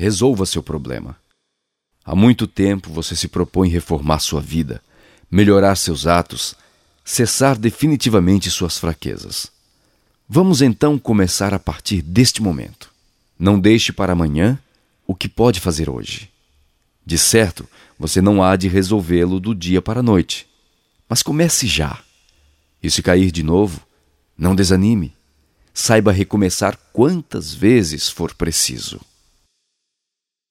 Resolva seu problema. Há muito tempo você se propõe reformar sua vida, melhorar seus atos, cessar definitivamente suas fraquezas. Vamos então começar a partir deste momento. Não deixe para amanhã o que pode fazer hoje. De certo, você não há de resolvê-lo do dia para a noite, mas comece já. E se cair de novo, não desanime. Saiba recomeçar quantas vezes for preciso.